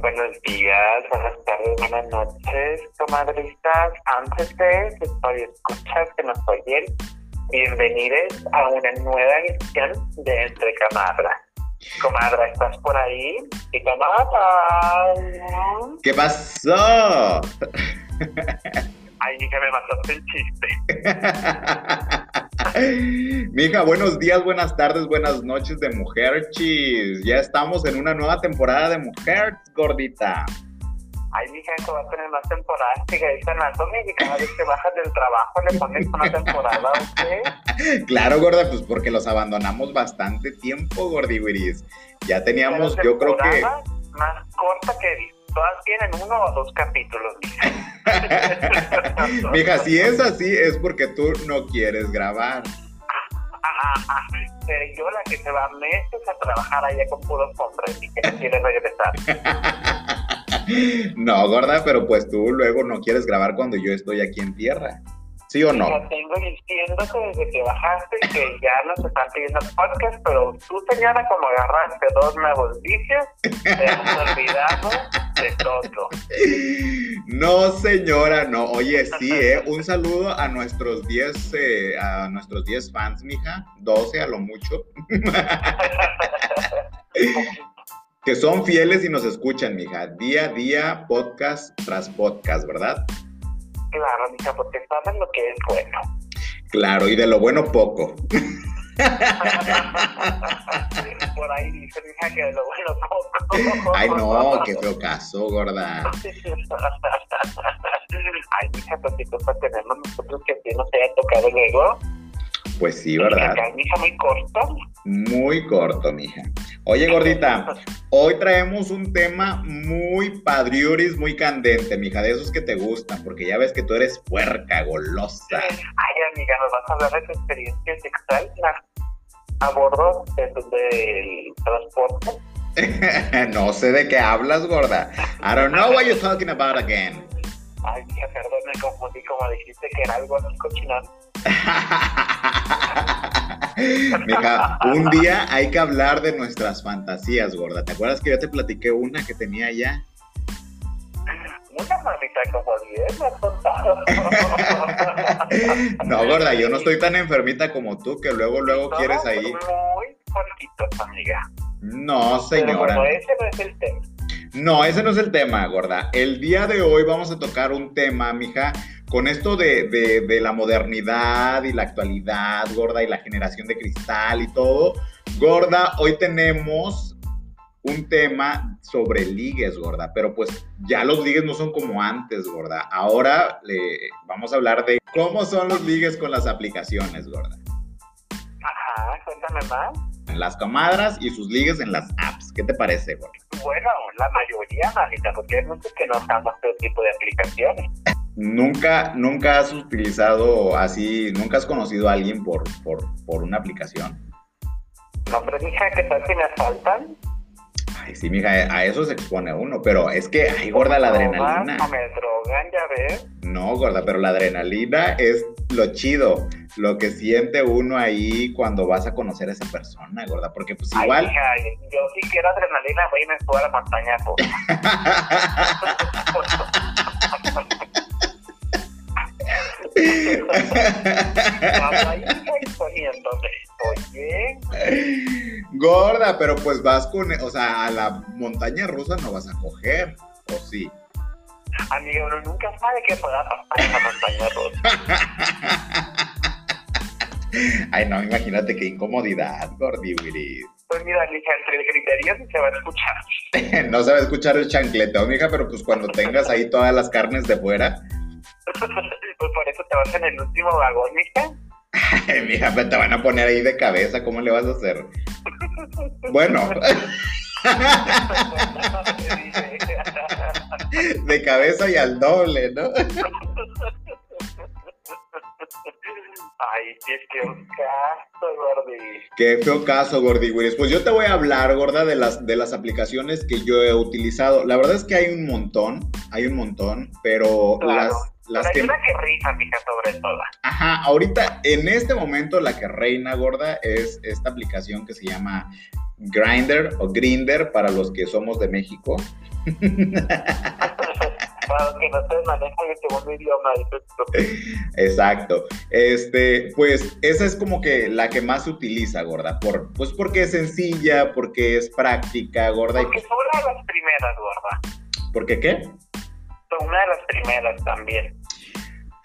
Buenos días, buenas tardes, buenas noches, comadristas. Antes de estoy escuchas que nos oyen, bienvenidos a una nueva edición de Entre Camadras. Comadra, ¿estás por ahí? ¿Y comadra? ¿Qué pasó? Ay, hija, me mataste el chiste. Mija, buenos días, buenas tardes, buenas noches de Mujer Chis. Ya estamos en una nueva temporada de Mujer Gordita. Ay, mija, eso va a tener más temporadas que Grey's Anatomy y cada vez que bajas del trabajo le pones una temporada, ¿ok? Claro, gorda, pues porque los abandonamos bastante tiempo, gordiwiris. Ya teníamos, yo creo que... Más corta que todas tienen uno o dos capítulos, mija. mija, si es así, es porque tú no quieres grabar. Pero yo la que se va meses a trabajar allá con puros hombres y que no quiere regresar. no, gorda, pero pues tú luego no quieres grabar cuando yo estoy aquí en tierra. ¿Sí o no? Yo tengo diciéndote desde que bajaste que ya nos están pidiendo podcast, pero tú, señora, como agarraste dos nuevos vicios, te has olvidado de todo. No, señora, no. Oye, sí, ¿eh? Un saludo a nuestros 10 eh, a nuestros 10 fans, mija. 12 a lo mucho. que son fieles y nos escuchan, mija. Día a día, podcast tras podcast, ¿verdad? Claro, mija, porque saben lo que es bueno. Claro, y de lo bueno poco. Por ahí dice, mija, que de lo bueno poco. Ay, no, qué feo caso, gorda. Ay, mija, pues si pues tenemos nosotros que sí nos haya tocado luego. Pues sí, ¿verdad? Muy corto. Muy corto, mija. Oye, gordita, hoy traemos un tema muy padriuris, muy candente, mija, de esos que te gustan, porque ya ves que tú eres puerca, golosa. Ay, amiga, nos vas a hablar de tu experiencia sexual a bordo del de transporte. no sé de qué hablas, gorda. I don't know what you're talking about again. Ay, mija, perdón, me confundí como dijiste que era algo así cochinado. Mija, un día hay que hablar de nuestras fantasías, gorda. ¿Te acuerdas que yo te platiqué una que tenía ya? Una mamita como 10 me has contado. no, gorda, yo no estoy tan enfermita como tú que luego, luego quieres ahí. Muy poquito, amiga. No, señora. Pero ese no es el tema. No, ese no es el tema, gorda. El día de hoy vamos a tocar un tema, mija, con esto de, la modernidad y la actualidad, gorda, y la generación de cristal y todo. Gorda, hoy tenemos un tema sobre ligues, gorda, pero pues ya los ligues no son como antes, gorda. Ahora le vamos a hablar de cómo son los ligues con las aplicaciones, gorda. Ajá, cuéntame más las comadras y sus ligues en las apps. ¿Qué te parece, gorda? Bueno, la mayoría, manita, porque hay muchos que no usamos este tipo de aplicaciones. ¿Nunca, ¿Nunca has utilizado así, nunca has conocido a alguien por, por, por una aplicación? No, pero mija, ¿qué tal si me faltan? Ay, sí, mija, a eso se expone uno, pero es que, ay, gorda, la adrenalina. No me drogan, ya ves. No, gorda, pero la adrenalina es lo chido, lo que siente uno ahí cuando vas a conocer a esa persona, gorda, porque pues igual... Ay, hija, yo sí quiero adrenalina, voy y me subo a la montaña. Gorda, pero pues vas con, o sea, a la montaña rusa no vas a coger, ¿o sí? Amigo, uno nunca sabe qué pueda pasar en la montaña rusa. Ay, no, imagínate qué incomodidad, Gordi Pues mira, entre el criterio se va a escuchar. no se va a escuchar el chancleteo, mija, pero pues cuando tengas ahí todas las carnes de fuera. pues por eso te vas en el último vagón, mija. Mija, te van a poner ahí de cabeza, ¿cómo le vas a hacer? bueno. de cabeza y al doble, ¿no? Ay, qué feo caso, Gordi. Qué feo caso, Gordi Pues yo te voy a hablar, gorda, de las, de las aplicaciones que yo he utilizado. La verdad es que hay un montón, hay un montón, pero las, las que... una que fija, sobre todo. Ajá, ahorita, en este momento, la que reina, gorda, es esta aplicación que se llama Grinder o Grinder para los que somos de México. que no se maneja el segundo idioma. Exacto. Este, pues esa es como que la que más se utiliza, gorda. Por, pues porque es sencilla, porque es práctica, gorda. Porque fue una de las primeras, gorda. ¿Por qué qué? Fue una de las primeras también.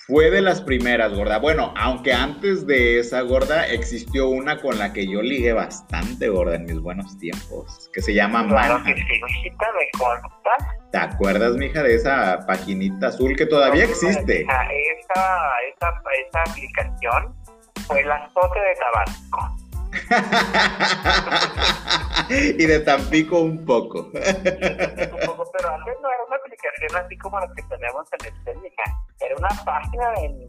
Fue de las primeras, gorda. Bueno, aunque antes de esa, gorda, existió una con la que yo ligué bastante, gorda, en mis buenos tiempos, que se llama Claro que sí, hijita, me. ¿Te acuerdas, mija, de esa paginita azul que todavía existe? Esa, esa, esa aplicación fue la azote de Tabasco. y de Tampico un poco. pero antes no era una aplicación así como las que tenemos en el técnica. Era una página en,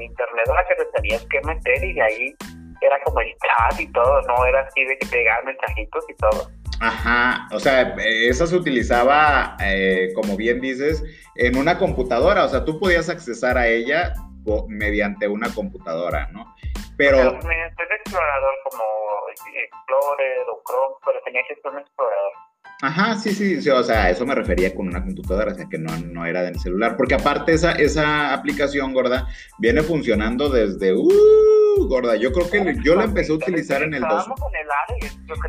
internet a la que te tenías que meter y de ahí era como el chat y todo, no era así de que te llegaban mensajitos y todo. Ajá, o sea, esa se utilizaba, eh, como bien dices, en una computadora, o sea, tú podías accesar a ella mediante una computadora, ¿no? Pero... un explorador como Explorer o Chrome, pero tenía que ser un explorador. Ajá, sí, sí, sí, o sea, eso me refería con una computadora, o sea, que no, no era del celular, porque aparte esa, esa aplicación, gorda, viene funcionando desde, uh, gorda, yo creo que yo la empecé a utilizar en el, dos,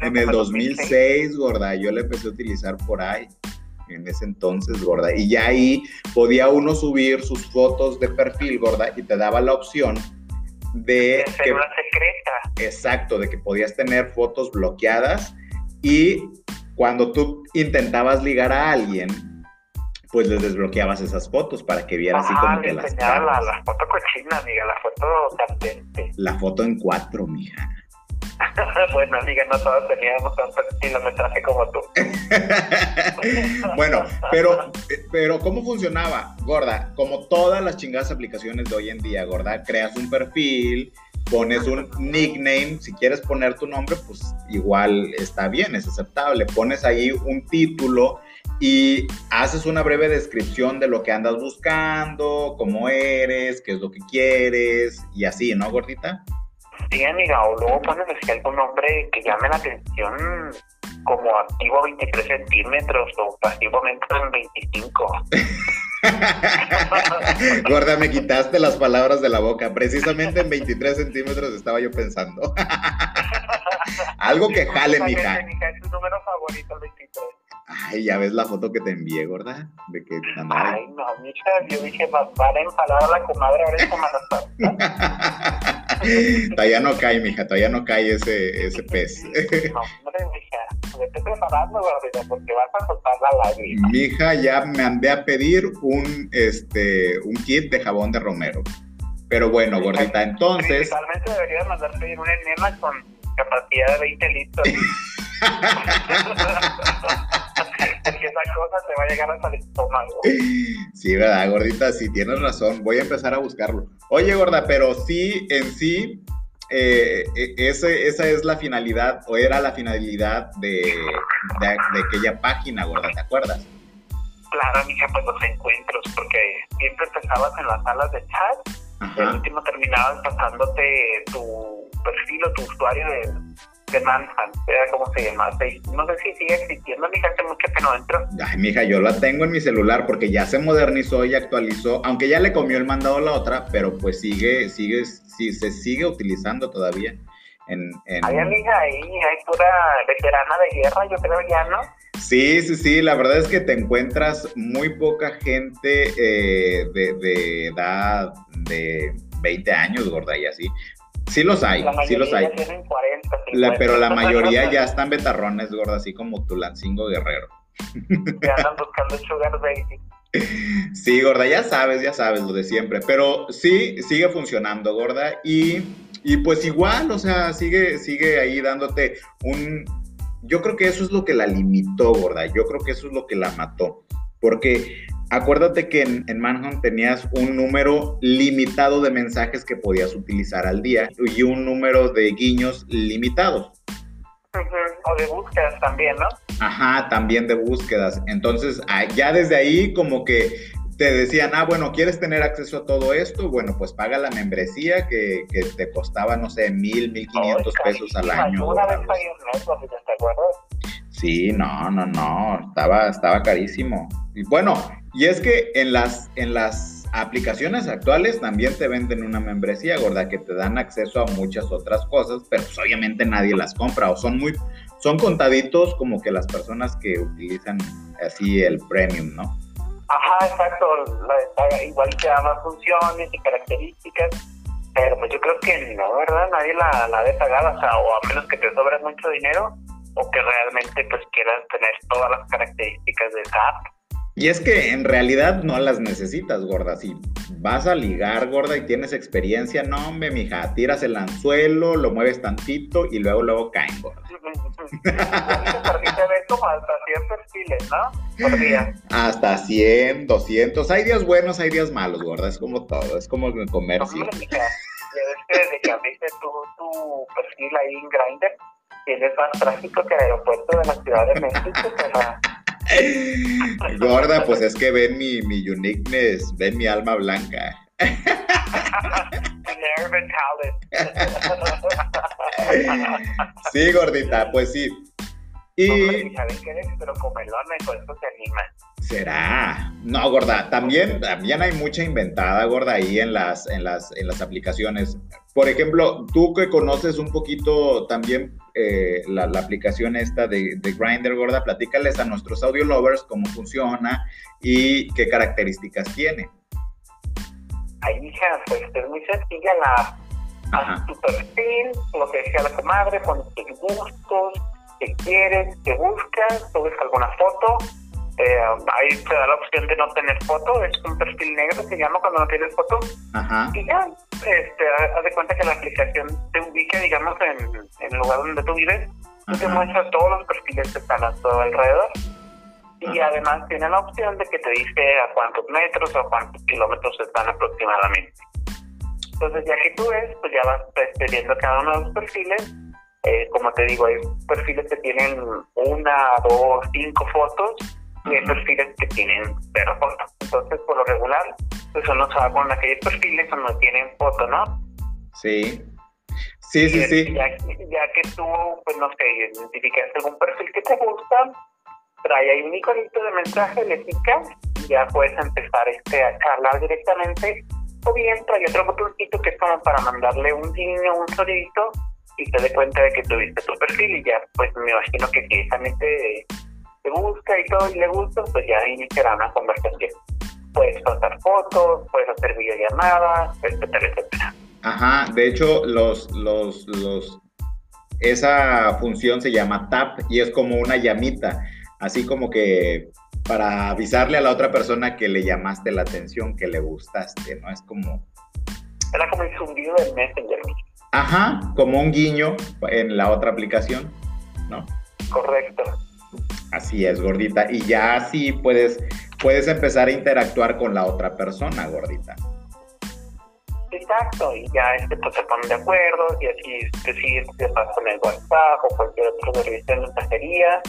en el 2006, gorda, yo la empecé a utilizar por ahí en ese entonces, gorda. Y ya ahí podía uno subir sus fotos de perfil, gorda, y te daba la opción de... que, secreta. Exacto, de que podías tener fotos bloqueadas y cuando tú intentabas ligar a alguien, pues les desbloqueabas esas fotos para que vieran así como que las la, la foto cochina, amiga, la foto candente. La foto en cuatro, mija. bueno, amiga, no todos teníamos tanto kilometraje como tú. bueno, pero, pero ¿cómo funcionaba, gorda? Como todas las chingadas aplicaciones de hoy en día, gorda, creas un perfil, pones un nickname, si quieres poner tu nombre, pues igual está bien, es aceptable. Pones ahí un título y haces una breve descripción de lo que andas buscando, cómo eres, qué es lo que quieres y así, ¿no, gordita? Sí, amiga, o luego pones así algún nombre que llame la atención como activo 23 centímetros o pasivamente en 25. Gorda, me quitaste las palabras de la boca. Precisamente en 23 centímetros estaba yo pensando. Algo que jale, mija. Es tu número favorito, el 23. Ay, ya ves la foto que te envié, gorda. De que Ay, no, mija, yo dije, va a empalar a la comadre ahora en Semana todavía no cae, mija, todavía no cae ese, ese pez. no, hombre, mija, me estoy preparando, gordita, porque vas a soltar la lágrima. Mija, ya me andé a pedir un, este, un kit de jabón de romero. Pero bueno, gordita, entonces... Principalmente deberías mandar pedir una enema con capacidad de 20 litros. a llegar hasta el estómago. Sí, verdad, gordita, sí, tienes razón. Voy a empezar a buscarlo. Oye, gorda, pero sí, en sí, eh, e, ese, esa es la finalidad, o era la finalidad de, de, aquella página, gorda, ¿te acuerdas? Claro, mija, pues los encuentros, porque siempre empezabas en las salas de chat, y al último terminabas pasándote tu perfil o tu usuario de de Manhunt, era como se llama. No sé si sigue existiendo, mija, hace mucho que no entro. Ay, mija, yo la tengo en mi celular porque ya se modernizó y actualizó, aunque ya le comió el mandado a la otra, pero pues sigue, sigue, sí, se sigue utilizando todavía. En, en... Ay, amiga, ahí hay pura veterana de guerra, yo creo ya, ¿no? Sí, sí, sí, la verdad es que te encuentras muy poca gente eh, de, de edad de 20 años, gorda, y así. Sí los hay, sí los hay. pero la mayoría ya están betarrones, gorda, así como Tulancingo Guerrero. Ya andan buscando Sugar Baby. Sí, gorda, ya sabes, ya sabes lo de siempre. Pero sí, sigue funcionando, gorda. Y, y pues igual, o sea, sigue, sigue ahí dándote un. Yo creo que eso es lo que la limitó, gorda. Yo creo que eso es lo que la mató. Porque Acuérdate que en, en, Manhunt tenías un número limitado de mensajes que podías utilizar al día y un número de guiños limitados. O de búsquedas también, ¿no? Ajá, también de búsquedas. Entonces, ah, ya desde ahí como que te decían, ah, bueno, ¿quieres tener acceso a todo esto? Bueno, pues paga la membresía que, que te costaba, no sé, mil, mil quinientos pesos al año. Una vez pagué un mes, ¿te acuerdas? Sí, no, no, no, estaba, estaba carísimo. Y bueno, y es que en las, en las aplicaciones actuales también te venden una membresía, gorda, que te dan acceso a muchas otras cosas, pero pues obviamente nadie las compra o son muy, son contaditos como que las personas que utilizan así el premium, ¿no? Ajá, exacto, igual te da más funciones y características, pero pues yo creo que no, ¿verdad? Nadie la, la pagar, o sea, o a menos que te sobre mucho dinero, o que realmente pues quieras tener todas las características de esa app. Y es que en realidad no las necesitas, gorda. Si vas a ligar, gorda, y tienes experiencia, no, hombre, mija, tiras el anzuelo, lo mueves tantito y luego, luego caen, gorda. hasta 100 perfiles, ¿no? Hasta 100, 200. Hay días buenos, hay días malos, gorda. Es como todo, es como el comercio. desde que abriste tu, tu perfil ahí en Grindr, tienes más tráfico que el aeropuerto de la Ciudad de México, Gorda, pues es que ven mi, mi uniqueness, ven mi alma blanca. sí, gordita, pues sí. Y... ¿saben qué eres? Pero con eso se anima. ¿Será? No, gorda, también, también hay mucha inventada, gorda, ahí en las, en las, en las aplicaciones. Por ejemplo, tú que conoces un poquito también eh, la, aplicación esta de, de Grindr, gorda, platícales a nuestros audio lovers cómo funciona y qué características tiene. Ahí, hija, pues es muy sencilla la a tu perfil, lo que decía la comadre, con tus gustos, qué quieres, qué buscas, subes alguna foto, eh, ahí te da la opción de no tener foto, es un perfil negro, se llama cuando no tienes foto. Y ya, este, haz de cuenta que la aplicación te ubica, digamos, en, el lugar donde tú vives y te muestra todos los perfiles que están a todo alrededor. Y además tiene la opción de que te dice a cuántos metros o a cuántos kilómetros están aproximadamente. Entonces, ya que tú ves, pues ya vas este, viendo cada uno de los perfiles. Eh, como te digo, hay perfiles que tienen una, dos, cinco fotos y hay perfiles que tienen cero fotos. Entonces, por lo regular, pues uno se va con aquellos perfiles donde tienen foto, ¿no? Sí. Sí, sí, sí. Ya, ya, que tú, pues no sé, identificas algún perfil que te gusta, trae ahí un iconito de mensaje, le picas y ya puedes empezar este, a hablar directamente. O bien trae otro botoncito que es como para mandarle un guiño, un sonidito y te dé cuenta de que tuviste tu perfil y ya, pues me imagino que si esa mente te busca y todo y le gusta, pues ya iniciará una conversación. Puedes pasar fotos, puedes hacer videollamadas, etcétera, etcétera. Ajá, de hecho, los, los, los, esa función se llama tap y es como una llamita, así como que para avisarle a la otra persona que le llamaste la atención, que le gustaste, ¿no? Es como... Era como el zumbido del Messenger. Ajá, como un guiño en la otra aplicación, ¿no? Correcto. Así es, gordita. Y ya así puedes, puedes empezar a interactuar con la otra persona, gordita. Exacto, y ya este, pues, se ponen de acuerdo, y así decides te vas con el WhatsApp o cualquier otro servicio de mensajería,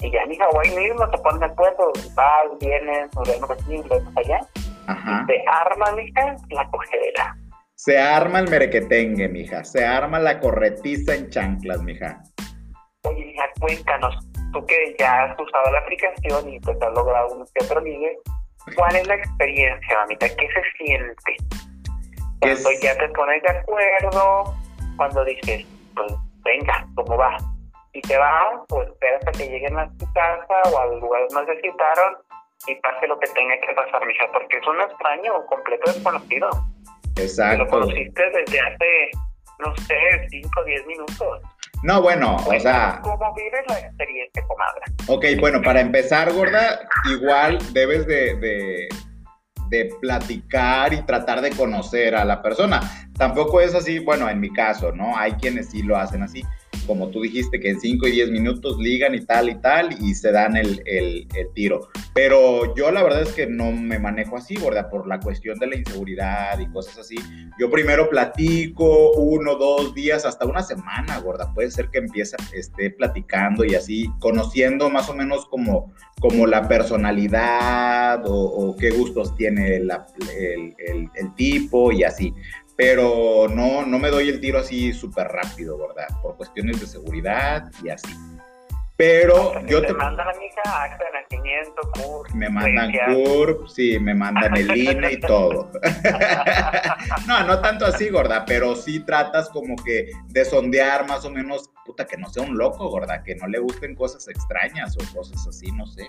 y ya en Hawái mismo se ponen de acuerdo, vas, vienes, nos vemos aquí, nos vemos allá, Ajá. te arma, mija, la cogedera. Se arma el merequetengue, mija, se arma la corretiza en chanclas, mija. Oye, mija, cuéntanos, tú que ya has usado la aplicación y pues has logrado un que otro ligue, ¿cuál es la experiencia, mamita? ¿Qué se siente? Cuando ya te pones de acuerdo, cuando dices, pues venga, ¿cómo va? Y te vas, pues esperas a que lleguen a tu casa o al lugar donde se citaron y pase lo que tenga que pasar, mija, porque es un extraño completo desconocido. Exacto. Lo conociste desde hace, no sé, 5 o 10 minutos. No, bueno, o sea. ¿Cómo vives la experiencia, comadre? Ok, bueno, para empezar, gorda, igual debes de, de, de, platicar y tratar de conocer a la persona. Tampoco es así, bueno, en mi caso, ¿no? Hay quienes sí lo hacen así como tú dijiste, que en 5 y 10 minutos ligan y tal y tal y se dan el, el, tiro. Pero yo la verdad es que no me manejo así, ¿verdad? Por la cuestión de la inseguridad y cosas así. Yo primero platico uno, dos días, hasta una semana, gorda. Puede ser que empiece, esté platicando y así, conociendo más o menos como, como la personalidad o, qué gustos tiene el, el tipo y así pero no, no me doy el tiro así súper rápido, ¿verdad? Por cuestiones de seguridad y así. Pero yo te... te... mandan, amiga, acta de nacimiento, CURP. Me mandan CURP, sí, me mandan el INE y todo. no, no tanto así, gorda, pero sí tratas como que de sondear más o menos, puta, que no sea un loco, gorda, que no le gusten cosas extrañas o cosas así, no sé.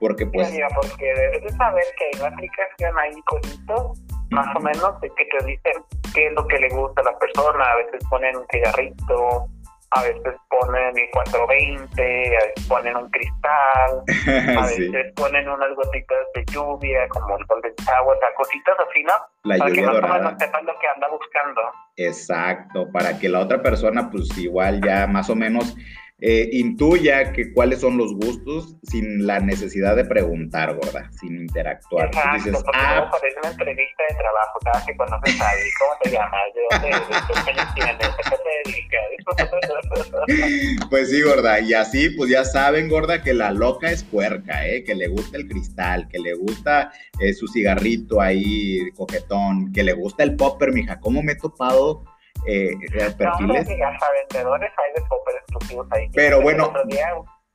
Porque pues... Mira, porque debes de saber que hay una aplicación ahí conito, más o menos, de que te dicen qué es lo que le gusta a la persona, a veces ponen un cigarrito, a veces ponen el 420, a veces ponen un cristal, a Sí. veces ponen unas gotitas de lluvia, como el golden shower, o sea, cositas así, ¿no? La Para que más o dorada. menos sepan lo que anda buscando. Exacto, para que la otra persona pues igual ya más o menos eh, intuya que cuáles son los gustos sin la necesidad de preguntar, gorda, sin interactuar. Exacto, dices, porque ah, parece una entrevista de trabajo, cada que conoces a alguien, ¿cómo te llamas? ¿De dónde eres? ¿Qué años tienes? ¿A qué te dedicas? pues sí, gorda, y así pues ya saben, gorda, que la loca es puerca, ¿eh? que le gusta el cristal, que le gusta eh, su cigarrito ahí coquetón, que le gusta el popper, mija, ¿cómo me he topado eh, No, perfiles? hombre, hasta vendedores hay de popper exclusivos ahí. Pero bueno, día,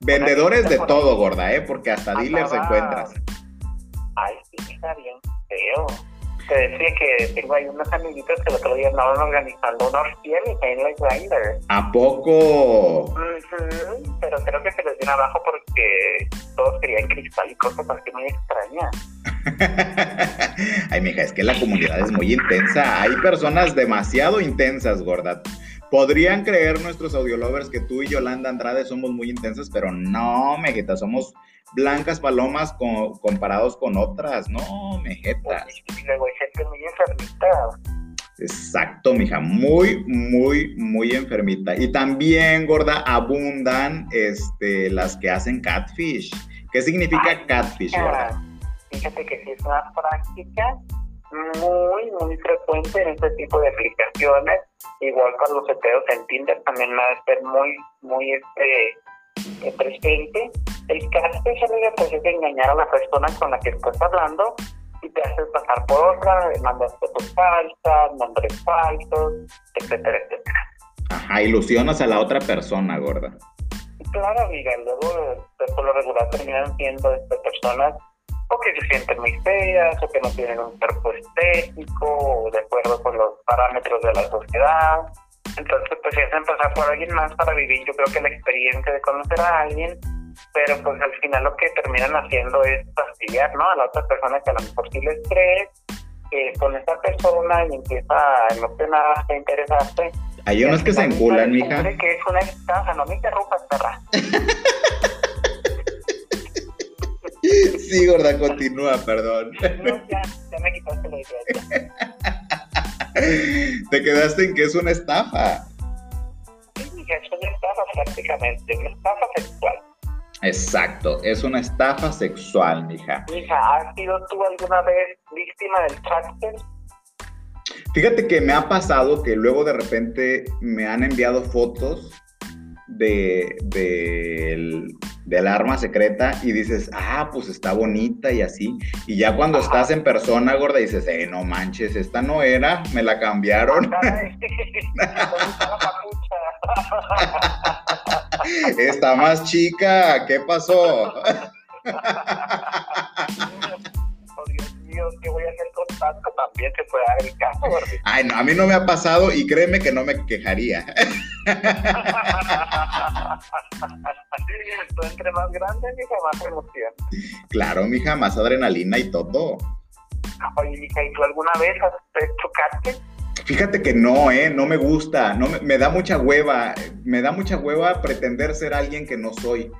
Vendedores de todo, gorda, ¿eh? porque hasta dealers andaba- encuentras. Ay, sí, está bien feo. Te decía que tengo ahí unos amiguitos que el otro día andaban organizando fieles ahí en la Grindr. ¿A poco? Pero creo que se les viene abajo porque todos querían cristal y cosas así muy extrañas. Ay, mija, es que la comunidad es muy intensa. Hay personas demasiado intensas, gorda. Podrían creer nuestros audiolovers que tú y Yolanda Andrade somos muy intensas, pero no, mejita, somos blancas palomas co- comparados con otras. No, mejeta. Y luego hay gente muy enfermita. Exacto, mija, muy, muy, muy enfermita. Y también, gorda, abundan este, las que hacen catfish. ¿Qué significa Ay, catfish, gorda? Fíjate que sí es una práctica muy, muy frecuente en este tipo de aplicaciones. Igual para los heteros en Tinder también va a ser muy, muy este, eh, presente. El catfish, amiga, pues es engañar a la persona con la que estás hablando y te haces pasar por otra, mandas fotos falsas, nombres falsos, etcétera, etcétera. Ajá, ilusionas a la otra persona, gorda. Claro, amiga, luego pues, por lo regular terminan siendo estas personas o que se sienten muy feas o que no tienen un cuerpo estético o de acuerdo con los parámetros de la sociedad. Entonces, pues se hacen pasar por alguien más para vivir, yo creo que la experiencia de conocer a alguien, pero pues al final lo que terminan haciendo es fastidiar, ¿no? A la otra persona que a lo mejor sí les cree, que con esa persona y empieza a emocionarse, a interesarse. Hay unos que se enculan, mija. Que es una estafa, no me interrumpas, perra. Sí, gorda, continúa, perdón. No, ya, ya me quitaste la idea. Te quedaste en que es una estafa. Sí, es una estafa prácticamente, una estafa sexual. Exacto, es una estafa sexual, mija. Mija, ¿has sido tú alguna vez víctima del tracker? Fíjate que me ha pasado que luego de repente me han enviado fotos de, del, del arma secreta y dices, ah, pues está bonita y así. Y ya cuando Ajá. estás en persona, gorda, dices, eh, no manches, esta no era, me la cambiaron. Está más chica, ¿qué pasó? Oh, Dios mío, ¿qué voy a hacer También se puede dar el caso. Ay, no, a mí no me ha pasado y créeme que no me quejaría. Tú entre más grande, mija, más emoción. Claro, mija, más adrenalina y todo. Oye, mija, ¿y tú alguna vez has hecho casting? Fíjate que no, ¿eh? No me gusta, no me, me da mucha hueva, me da mucha hueva pretender ser alguien que no soy.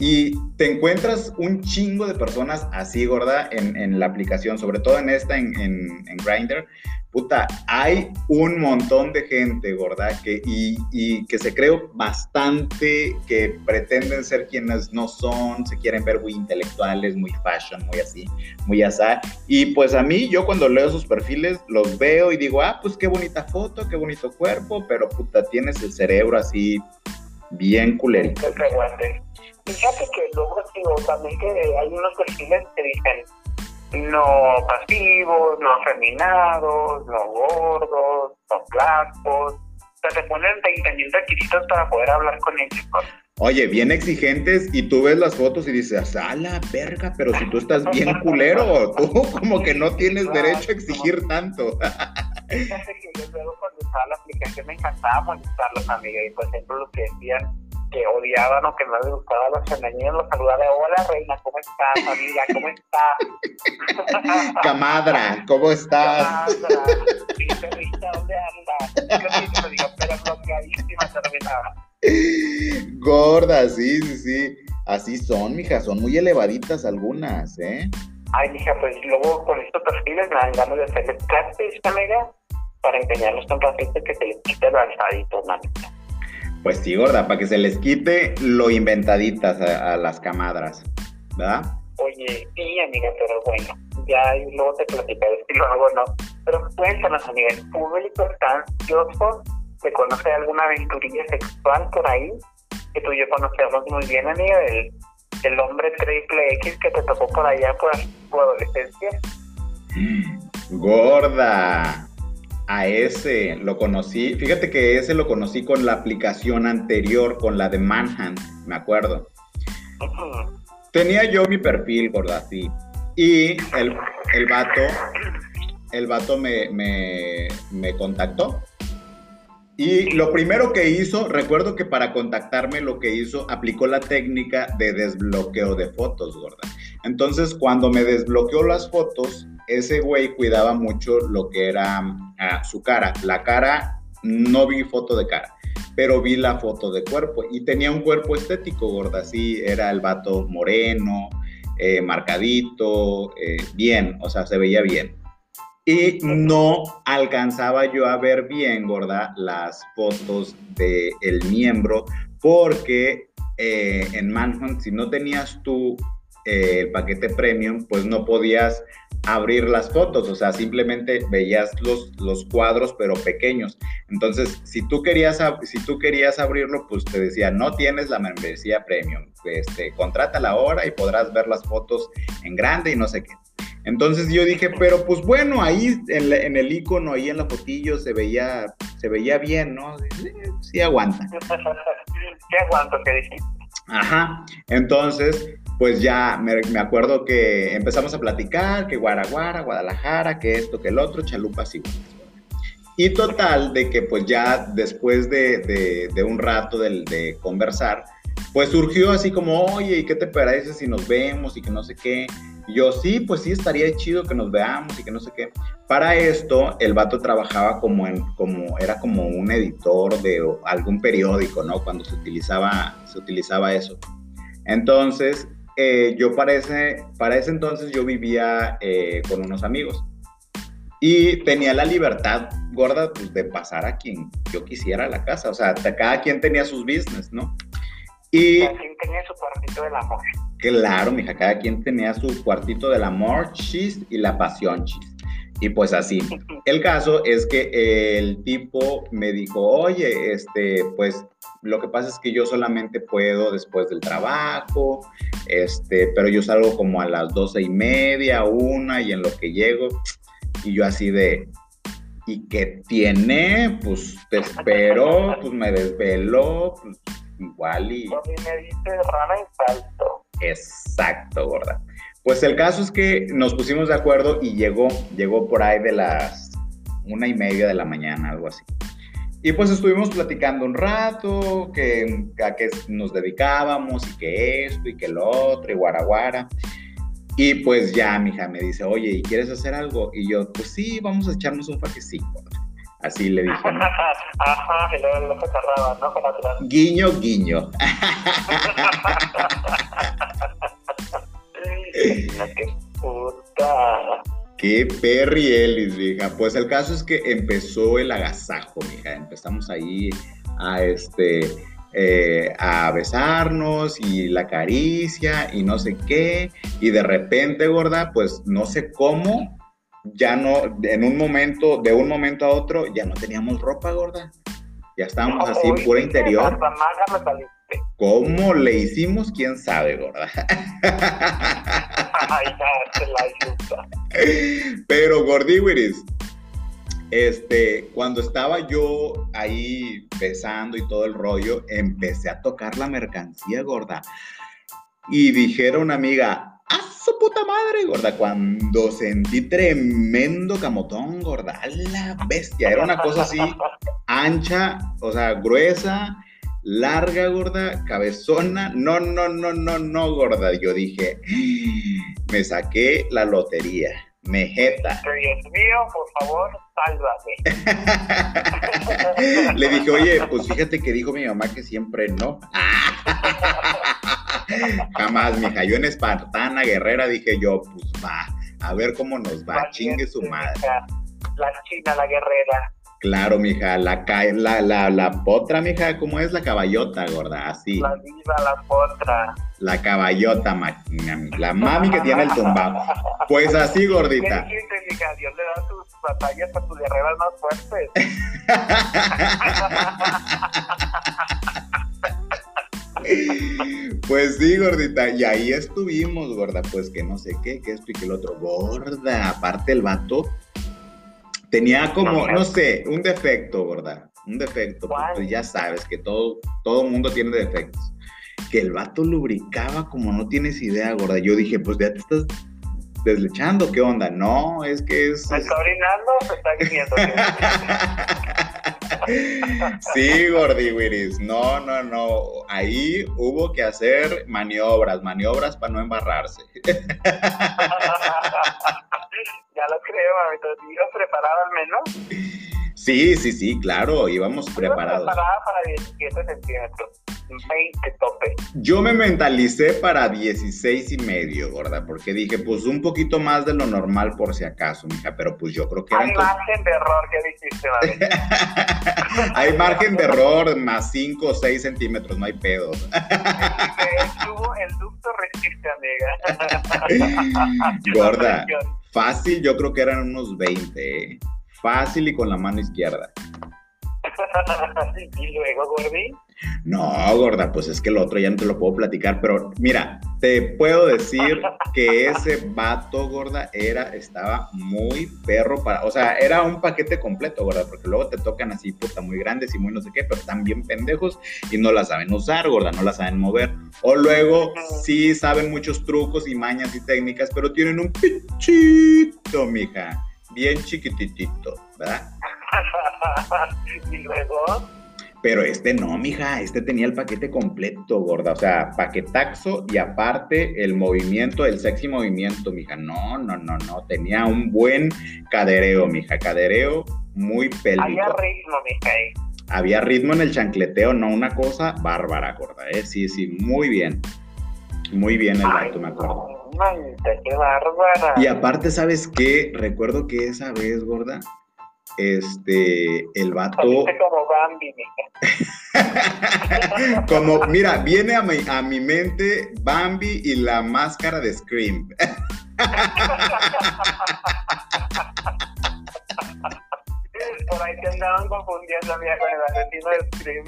Y te encuentras un chingo de personas así, gorda, en, en la aplicación, sobre todo en esta, en, en, en Grindr. Puta, hay un montón de gente, gorda, que, y, y que se cree bastante que pretenden ser quienes no son, se quieren ver muy intelectuales, muy fashion, muy así, muy asá. Y pues a mí, yo cuando leo sus perfiles, los veo y digo, ah, pues qué bonita foto, qué bonito cuerpo, pero puta, tienes el cerebro así bien culerito. Fíjate que luego digo también que hay unos perfiles que dicen no pasivos, no afeminados, no gordos, no flacos, O sea, te ponen 20 mil requisitos para poder hablar con ellos. Oye, bien exigentes y tú ves las fotos y dices, a la verga, pero si tú estás bien culero, tú como que no tienes derecho a exigir tanto. Fíjate que yo luego cuando usaba la aplicación me encantaba molestarlos, amiga, y por ejemplo los que decían que odiaban o que no les gustaba los femenines, los saludaba, hola reina, ¿cómo estás, amiga? ¿Cómo estás? Camadra, ¿cómo estás? Camadra, sí, perrita, ¿dónde andas? Yo digo, pero bloqueadísima terminaba. Gorda, sí, sí, sí. Así son, mija, son muy elevaditas algunas, ¿eh? Ay, mija, pues luego con estos perfiles me dan ganas de hacerle catfish, amiga, para engañarlos tan fácil que se les quite el alzadito, manita. Pues sí, gorda, para que se les quite lo inventaditas a, a las camadras, ¿verdad? Oye, sí, amiga, pero bueno, ya y luego te platicaré si lo hago o no. Pero cuéntanos, amiga, ¿el público está ansioso de conocer alguna aventurilla sexual por ahí? Que tú y yo conocemos muy bien, amiga, del, del hombre triple X que te tocó por allá por tu adolescencia. Gorda, a ese lo conocí, fíjate que ese lo conocí con la aplicación anterior, con la de Manhunt, me acuerdo. Tenía yo mi perfil, gorda, sí. Y el, el vato, el vato me, me, me contactó. Y lo primero que hizo, recuerdo que para contactarme lo que hizo, aplicó la técnica de desbloqueo de fotos, gorda. Entonces, cuando me desbloqueó las fotos, ese güey cuidaba mucho lo que era ah, su cara. La cara, no vi foto de cara, pero vi la foto de cuerpo. Y tenía un cuerpo estético, gorda, sí, era el vato moreno, eh, marcadito, eh, bien, o sea, se veía bien. Y no alcanzaba yo a ver bien, gorda, las fotos del el miembro, porque eh, en Manhunt, si no tenías tú eh, el paquete premium, pues no podías abrir las fotos, o sea, simplemente veías los, los cuadros, pero pequeños. Entonces, si tú, querías, si tú querías abrirlo, pues te decía, no tienes la membresía premium, este, contrátala ahora y podrás ver las fotos en grande y no sé qué. Entonces yo dije, pero pues bueno, ahí en, la- en el icono, ahí en la fotillo se veía, se veía bien, ¿no? Sí, sí aguanta. ¿Qué aguanto que dijiste? Ajá. Entonces, pues ya me, me acuerdo que empezamos a platicar, que Guaraguara, Guadalajara, que esto, que el otro, chalupas y guanas. Y total, de que pues ya después de, de- de un rato de, conversar, pues surgió así como, oye, ¿y qué te parece si nos vemos y que no sé qué? Yo, sí, pues sí, estaría chido que nos veamos y que no sé qué. Para esto, el vato trabajaba como en, como, era como un editor de algún periódico, ¿no? Cuando se utilizaba, se utilizaba eso. Entonces, eh, yo para ese, para ese entonces yo vivía eh, con unos amigos y tenía la libertad gorda pues, de pasar a quien yo quisiera a la casa. O sea, cada quien tenía sus business, ¿no? Y Cada quien tenía su cuartito del amor. Claro, mija, cada quien tenía su cuartito del amor chis y la pasión chis. Y pues así. El caso es que el tipo me dijo, oye, este, pues lo que pasa es que yo solamente puedo después del trabajo, este, pero yo salgo como a las doce y media, una, y en lo que llego, y yo así de, ¿y qué tiene? Pues te espero, pues me desvelo, pues igual y... A mí me dice rana salto. Exacto, gorda. Pues el caso es que nos pusimos de acuerdo y llegó, llegó por ahí de las una y media de la mañana, algo así. Y pues estuvimos platicando un rato, que a qué nos dedicábamos y que esto y que lo otro y guaraguara. Y pues ya, mija, me dice, oye, ¿y quieres hacer algo? Y yo, pues sí, vamos a echarnos un fajecito. Así le dije, ¿no? Ajá, y luego lo cerraba, ¿no? Para atrás. guiño, guiño. Qué puta. Qué Perry Ellis, mija. Pues el caso es que empezó el agasajo, mija. Empezamos ahí a este eh, a besarnos y la caricia y no sé qué. Y de repente, gorda, pues no sé cómo, ya no, en un momento, de un momento a otro, ya no teníamos ropa, gorda. Ya estábamos así, Uy, pura interior. ¿Cómo le hicimos? ¿Quién sabe, gorda? Ay, la. Pero, gordiwiris, este, cuando estaba yo ahí besando y todo el rollo, empecé a tocar la mercancía, gorda. Y dijeron una amiga, ¡a su puta madre, gorda! Cuando sentí tremendo camotón, gorda, a la bestia. Era una cosa así, ancha, o sea, gruesa, larga, gorda, cabezona. No, no, no, no, no, gorda. Yo dije, me saqué la lotería. Mejeta. Dios mío, por favor, sálvame. Le dije, oye, pues fíjate que dijo mi mamá que siempre no. Jamás, mija. Yo en Espartana Guerrera dije yo, pues va, a ver cómo nos va, chingue su madre. La China, la guerrera. Claro, mija, la, la, la, la potra, mija, ¿cómo es la caballota, gorda? Así. La viva, la potra. La caballota, la mami que tiene el tumbao. Pues así, gordita. ¿Qué dijiste, mija? Dios le da sus batallas a tus guerreras más fuertes. Pues sí, gordita, y ahí estuvimos, gorda, pues que no sé qué, que esto y que el otro, gorda, aparte el vato tenía como, no, sé, un defecto, gorda, un defecto, pues ya sabes que todo, todo mundo tiene defectos, que el vato lubricaba como no tienes idea, gorda, yo dije, pues ya te estás deslechando, ¿qué onda? No, es que es... ¿Me está orinando o se está viniendo? Sí, Gordi No, no, no. Ahí hubo que hacer maniobras, maniobras para no embarrarse. ya lo creo, ¿Ibas preparado al menos? Sí, sí, sí, claro, íbamos preparados. preparada para 17 centímetros. 20 tope. Yo me mentalicé para 16 y medio, gorda, porque dije, pues un poquito más de lo normal por si acaso, mija, pero pues yo creo que Hay margen de error, ¿qué dijiste, vale? Hay margen de error, más 5 o 6 centímetros, no hay pedo. el ducto resiste, amiga. gorda, fácil, yo creo que eran unos 20, ¿eh? Fácil y con la mano izquierda. ¿Y luego, Gordi? No, gorda, pues es que el otro ya no te lo puedo platicar, pero mira, te puedo decir que ese vato, gorda, era, estaba muy perro para, o sea, era un paquete completo, gorda, porque luego te tocan así, puta, muy grandes y muy no sé qué, pero están bien pendejos y no la saben usar, gorda, no la saben mover. O luego sí saben muchos trucos y mañas y técnicas, pero tienen un pichito, mija bien chiquititito, ¿verdad? y luego. Pero este no, mija, este tenía el paquete completo, gorda. O sea, paquetaxo y aparte el movimiento, el sexy movimiento, mija. No, no, no, no. Tenía un buen cadereo, mija. Cadereo muy pélvico. Había ritmo, mija. Había ritmo en el chancleteo, no una cosa bárbara, gorda. ¿eh? Sí, sí, muy bien. Muy bien el vato, me acuerdo qué bárbara. Y aparte, ¿sabes qué? Recuerdo que esa vez, gorda, este, el vato... como Bambi, como, mira, viene a mi, a mi mente Bambi y la máscara de Scream. Por ahí te andaban confundiendo, mija, con el asesino de Scream.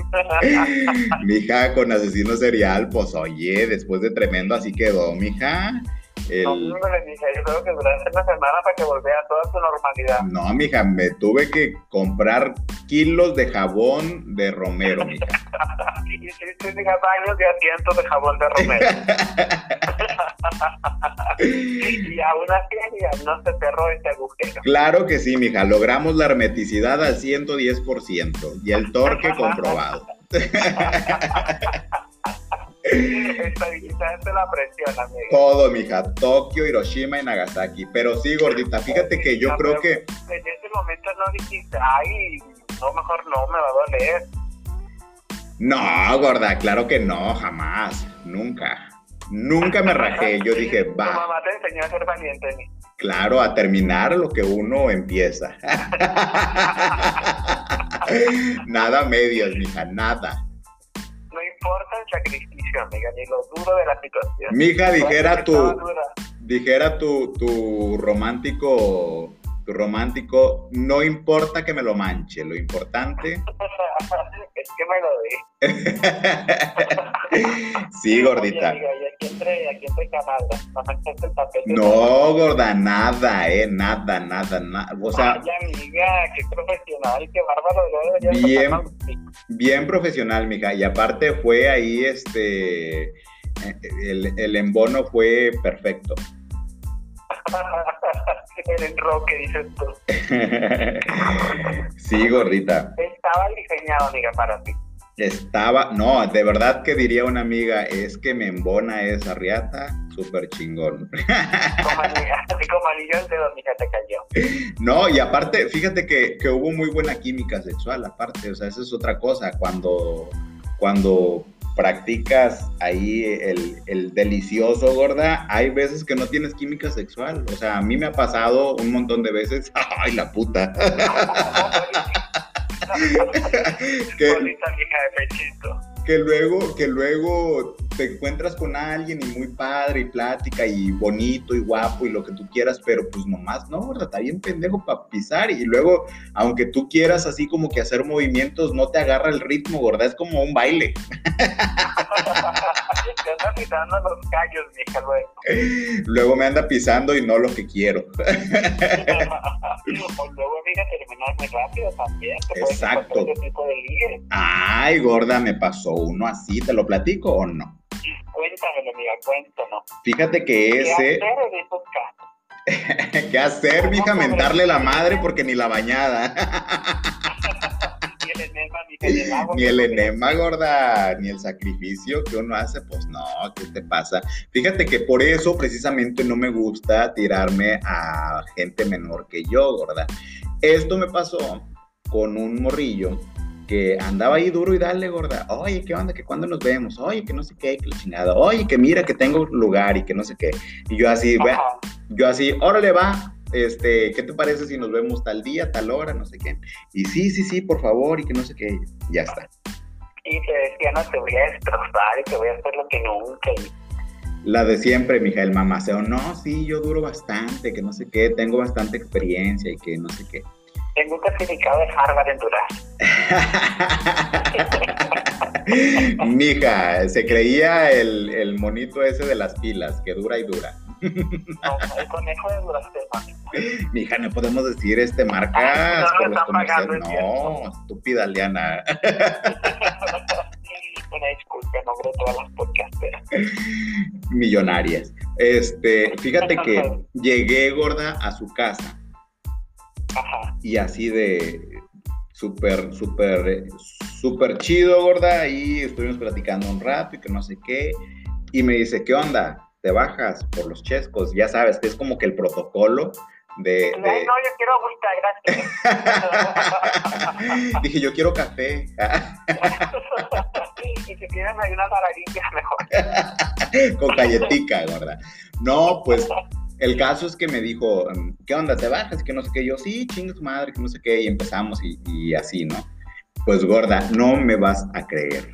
mija, con asesino serial, pues oye, después de tremendo así quedó, mija. El... No, mija, yo creo que durante una semana para que volviera a toda su normalidad. No, mija, me tuve que comprar kilos de jabón de romero, mija. y hiciste baños de asientos de jabón de romero. y aún así no se cerró ese agujero. Claro que sí, mija, logramos la hermeticidad al 110% y el torque comprobado. Estabilizarte la presión, amiga. Todo, mija. Tokio, Hiroshima y Nagasaki. Pero sí, gordita, fíjate que yo creo que. En ese momento no dijiste, ay, no, mejor no, me va a doler. No, gorda, claro que no, jamás. Nunca. Nunca me rajé. Yo dije, va. Tu mamá te enseñó a ser valiente. Claro, a terminar lo que uno empieza. nada medios, mija, nada importa el sacrificio, amiga, ni lo duro de la situación. Mija, dijera tu, dijera tu, tu romántico, tu romántico, no importa que me lo manche, lo importante es que me lo dé. sí, gordita. Oye, amiga, aquí entre, aquí entre camadas, no manchaste el papel. No, gorda, nada, eh, nada, nada, nada. O sea, Ay, amiga, qué profesional, qué bárbaro. Debería Bien. bien profesional, mija. Y aparte fue ahí, este, el, el embono fue perfecto. El enroque, dices tú. sí, gordita. Estaba diseñado, amiga, para ti. Estaba, no, de verdad que diría una amiga, es que me embona esa riata, súper chingón. Como anillo, al dedo, mija, te cayó. No, y aparte, fíjate que, que hubo muy buena química sexual, aparte, o sea, esa es otra cosa, cuando, cuando practicas ahí el, el delicioso, gorda, hay veces que no tienes química sexual, o sea, a mí me ha pasado un montón de veces, ay, la puta, Bonita vieja de pechito. Que luego, que luego te encuentras con alguien y muy padre y plática y bonito y guapo y lo que tú quieras, pero pues nomás no, ¿verdad? Está bien pendejo para pisar y luego, aunque tú quieras así como que hacer movimientos, no te agarra el ritmo, gorda, es como un baile. Te andas pisando los callos, mija, luego. Luego me anda pisando y no lo que quiero. o luego, amiga, terminar muy rápido también. Te Exacto. tipo de ligue. Ay, gorda, me pasó uno así, ¿te lo platico o no? Cuéntamelo, amiga, cuéntanos. Fíjate que ¿Qué ese, hacer en esos casos? ¿qué hacer, mija? Mentarle la madre porque ni la bañada. Ni el enema, ni el agua. Ni el enema, gorda, ni el sacrificio que uno hace, pues no, ¿qué te pasa? Fíjate que por eso precisamente no me gusta tirarme a gente menor que yo, gorda. Esto me pasó con un morrillo que andaba ahí duro y dale, gorda. Oye, ¿qué onda? ¿Que cuándo nos vemos? Oye, que no sé qué, que la chingada. Oye, que mira que tengo lugar y que no sé qué. Y yo así, Ajá. yo así, órale, va. Este, ¿qué te parece si nos vemos tal día, tal hora, no sé qué? Y sí, sí, sí, por favor, y que no sé qué. Ya está. Y te decía, no te voy a destrozar y te voy a hacer lo que nunca. La de siempre, mija, el mamaceo. No, sí, yo duro bastante, que no sé qué, tengo bastante experiencia y que no sé qué. tengo un certificado de Harvard en durar. mija, se creía el, el monito ese de las pilas, que dura y dura. No, el conejo de mami. Mija, no podemos decir este marcas Ah, no, por los No, estúpida Liana. Una disculpa, en nombre de todas las podcasteras. Millonarias. Este, fíjate que llegué gorda a su casa Ajá. y así de súper, súper, súper chido, gorda. Ahí estuvimos platicando un rato y que no sé qué. Y me dice, ¿qué onda? ¿Te bajas por los chescos? Ya sabes que es como que el protocolo de... De- no, yo quiero agüita, gracias. Dije, yo quiero café. y si tienen ahí una maravilla, mejor. con galletica, gorda. No, pues el caso es que me dijo, ¿qué onda? ¿Te bajas? Que no sé qué. Yo, sí, chingue tu madre, que no sé qué. Y empezamos y, y así, ¿no? Pues gorda, no me vas a creer.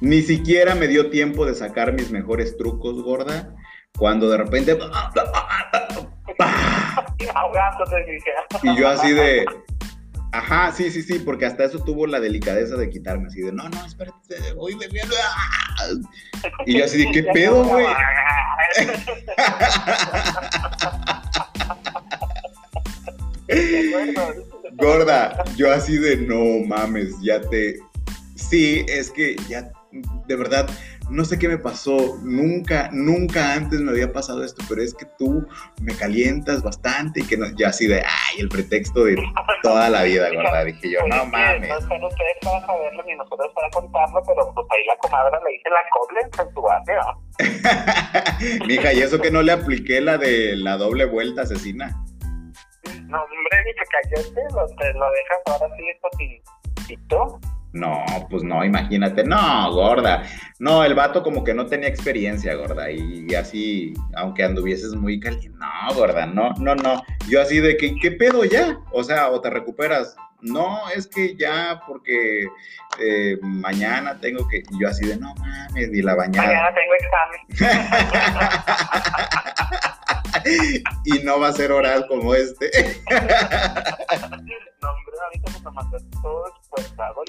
Ni siquiera me dio tiempo de sacar mis mejores trucos, gorda, cuando de repente... Y yo así de... Ajá, sí, sí, sí, porque hasta eso tuvo la delicadeza de quitarme, así de, no, no, espérate, voy bebiendo. ah". Y yo así de, ¿qué pedo, güey? ¿De? Gorda, yo así de no mames, ya te. Sí, es que ya, de verdad, no sé qué me pasó. Nunca, nunca antes me había pasado esto, pero es que tú me calientas bastante y que no, ya así de, ay, el pretexto de toda la vida, gorda. Dije yo, no mames. No ustedes para saberlo ni nosotros para contarlo, pero pues ahí la comadre le dice la coblenza en tu barrio. Mija, y eso que no le apliqué la de la doble vuelta asesina. No, hombre, ni te callaste, lo, te lo dejas ahora sí, esto sin No, pues no, imagínate. No, gorda. No, el vato como que no tenía experiencia, gorda. Y así, aunque anduvieses muy caliente. No, gorda, no, no, no. Yo así de que, ¿qué pedo ya? O sea, o te recuperas. No, es que ya porque eh, mañana tengo que. y Yo así de, no mames, ni la bañada. Mañana tengo examen. y no va a ser oral como este. no, hombre, ahorita me mandaste todo expuestado,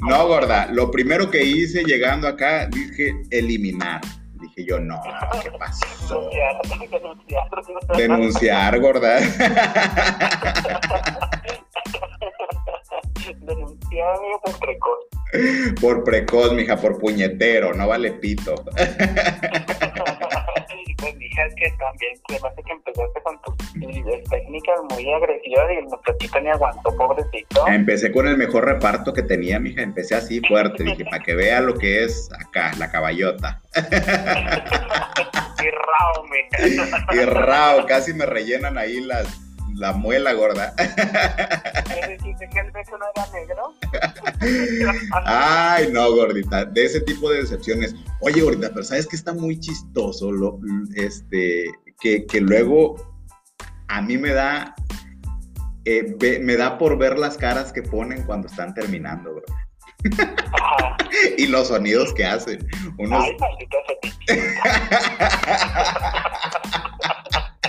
No, gorda, lo primero que hice llegando acá, dije eliminar. Dije yo, no, ¿qué pasó? Denunciar, denunciar. Denunciar, gorda. Denunciar por precoz. Por precoz, mija, por puñetero, no vale pito. que también se me que empezaste con tus técnicas muy agresivas y el muchachito ni aguantó, pobrecito. Empecé con el mejor reparto que tenía, mija, empecé así fuerte, dije, para que vea lo que es acá, la caballota. y rao, mija. y rao, casi me rellenan ahí las la muela gorda. ¿Dijiste que el beso no era negro? Ay, no, gordita, de ese tipo de decepciones. Oye, gordita, pero ¿sabes que está muy chistoso? Lo, este, que, que luego a mí me da, eh, me da por ver las caras que ponen cuando están terminando, bro. y los sonidos que hacen. Unos... Ay,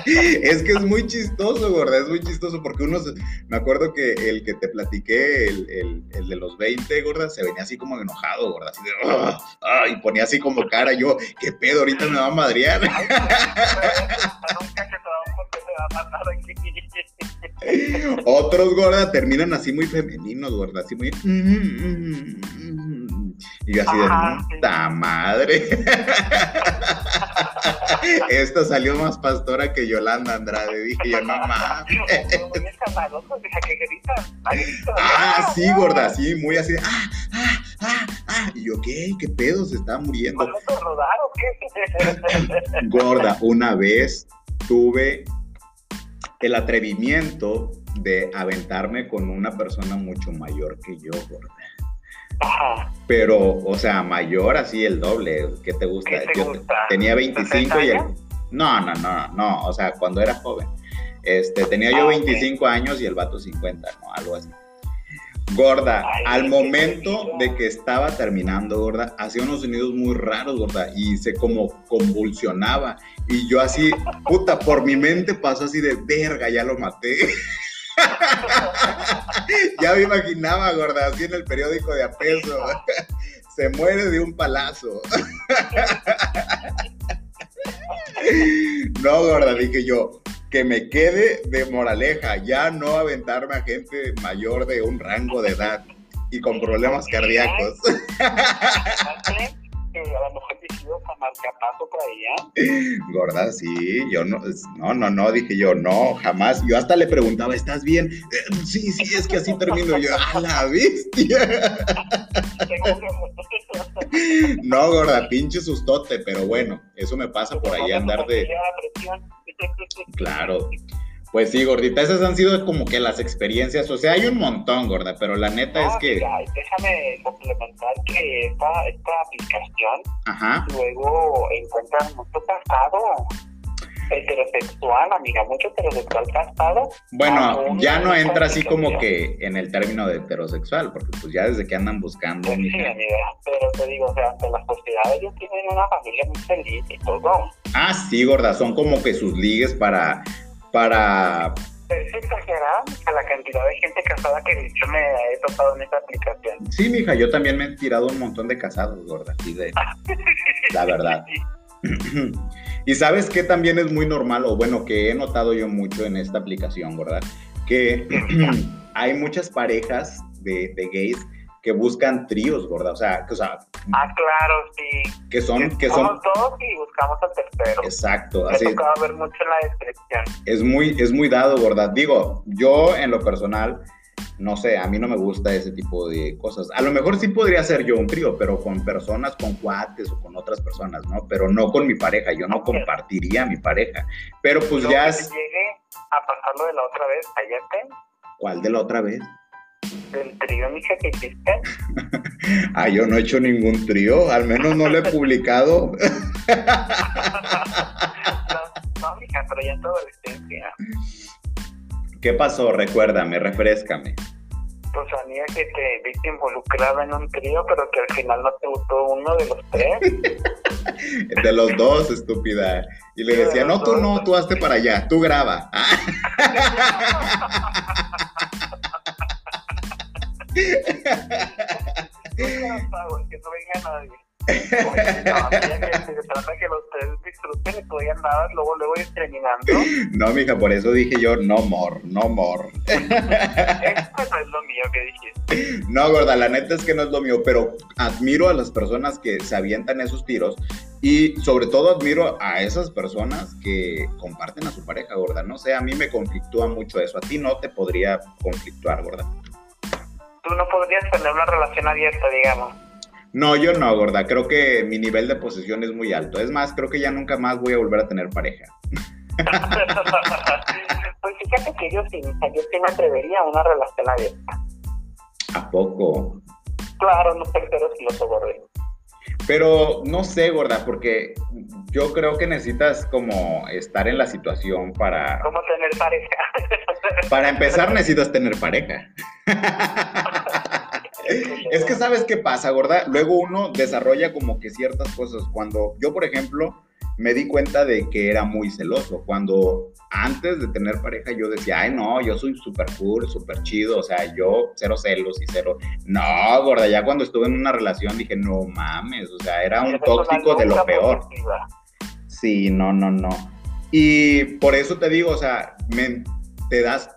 es que es muy chistoso, gorda, es muy chistoso porque uno, me acuerdo que el que te platiqué, el, el, de los 20, gorda, se venía así como enojado, gorda, así de, ah", y ponía así como cara, yo, ¿qué pedo? Ahorita me va a madrear. Otros, gorda, terminan así muy femeninos, gorda, así muy... Y yo así de, puta madre. Esta salió más pastora que Yolanda Andrade. Dije yo, no mames. ah, sí, gorda, sí, muy así. Ah, ah, ah, ah. Y yo, ¿qué? ¿Qué pedo? Se está muriendo. rodar o qué? gorda, una vez tuve el atrevimiento de aventarme con una persona mucho mayor que yo, gorda. Pero, o sea, mayor así el doble. ¿Qué te gusta? Yo tenía 25 y él. No, no, no, no. O sea, cuando era joven. Este, tenía yo 25 ah, años y el vato 50, ¿no? Algo así. Gorda, al momento de que estaba terminando, gorda, hacía unos sonidos muy raros, gorda, y se como convulsionaba. Y yo así, puta, por mi mente pasó así de verga, ya lo maté. ya me imaginaba, gorda, así en el periódico de apeso. Se muere de un palazo. no, gorda, dije yo, que me quede de moraleja, ya no aventarme a gente mayor de un rango de edad y con problemas cardíacos que a lo mejor a marcapaso allá. Gorda, sí, yo no, no, no, no, dije yo, no, jamás. Yo hasta le preguntaba, ¿estás bien? Eh, sí, sí, es que así termino yo, a la bestia. no, gorda, pinche sustote, pero bueno, eso me pasa por ahí andar de... Claro. Pues sí, gordita, esas han sido como que las experiencias, o sea, hay un montón, gorda, pero la neta es que... Mira, déjame complementar que esta, esta aplicación luego encuentran mucho casado heterosexual, amiga, mucho heterosexual casado. Bueno, ya no entra así como que en el término de heterosexual, porque pues ya desde que andan buscando... Sí, amiga, pero te digo, o sea, ante la sociedad ellos tienen una familia muy feliz y todo. Ah, sí, gorda, son como que sus ligues para para... Es exagerado la cantidad de gente casada que yo me he topado en esta aplicación. Sí, mija, yo también me he tirado un montón de casados, gorda, de... la verdad. y sabes que también es muy normal, o bueno, que he notado yo mucho en esta aplicación, ¿verdad? Que hay muchas parejas de, de gays que buscan tríos, gorda, o sea, que, o sea, ah, claro, sí, que son, que, son dos y buscamos al tercero. Exacto, así. Me ver mucho en la descripción. Es muy, es muy dado, gorda. Digo, yo en lo personal, no sé, a mí no me gusta ese tipo de cosas. A lo mejor sí podría ser yo un trío, pero con personas, con cuates o con otras personas, ¿no? Pero no con mi pareja, yo no compartiría a mi pareja. Pero pues ya... es... llegue a pasarlo de la otra vez, ¿ayer ¿Cuál de la otra vez? ¿El trío, mija, que hiciste? ah, yo no he hecho ningún trío, al menos no lo he publicado. no, mija, pero ya en tu adolescencia. ¿Qué pasó? Recuérdame, refrescame. Pues amiga que te viste involucrada en un trío, pero que al final no te gustó uno de los tres. de los dos, estúpida. Y le decía, no, tú no, tú hazte para allá, tú graba. no mija, por eso dije yo, no more, no more. No, gorda, la neta es que no es lo mío, pero admiro a las personas que se avientan esos tiros y sobre todo admiro a esas personas que comparten a su pareja, gorda. No sé, a mí me conflictúa mucho eso. A ti no te podría conflictuar, gorda. Tú no podrías tener una relación abierta, digamos. No, yo no, gorda. Creo que mi nivel de posesión es muy alto. Es más, creo que ya nunca más voy a volver a tener pareja. pues fíjate que yo sí, yo sí me atrevería a una relación abierta. ¿A poco? Claro, no pero si lo soborré. Pero no sé, gorda, porque yo creo que necesitas como estar en la situación para... ¿Cómo tener pareja? para empezar necesitas tener pareja. es que sabes qué pasa, gorda. Luego uno desarrolla como que ciertas cosas. Cuando yo, por ejemplo, me di cuenta de que era muy celoso. Cuando antes de tener pareja yo decía, ay no, yo soy súper cool, súper chido, o sea, yo cero celos y cero. No, gorda, ya cuando estuve en una relación dije, no mames, o sea, era un tóxico de lo peor. Sí, no, no, no. Y por eso te digo, o sea, me, te das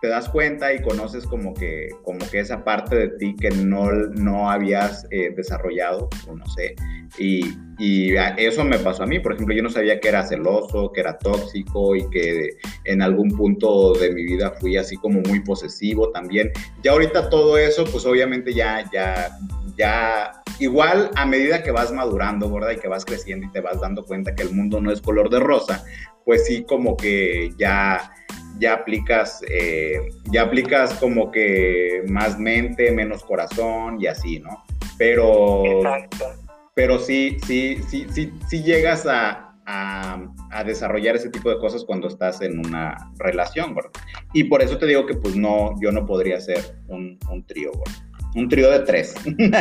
te das cuenta y conoces como que, como que esa parte de ti que no, no habías eh, desarrollado, o no sé, y, y, eso me pasó a mí, por ejemplo, yo no sabía que era celoso, que era tóxico y que en algún punto de mi vida fui así como muy posesivo también. Ya ahorita todo eso, pues obviamente ya, ya, ya, igual a medida que vas madurando, ¿verdad? Y que vas creciendo y te vas dando cuenta que el mundo no es color de rosa, pues sí como que ya ya aplicas, eh, ya aplicas como que más mente, menos corazón y así, ¿no? Pero, pero sí, sí, sí, sí, sí llegas a, desarrollar ese tipo de cosas cuando estás en una relación, ¿verdad? Y por eso te digo que pues no, yo no podría ser un, un trío, ¿verdad? Un trío de tres. pero un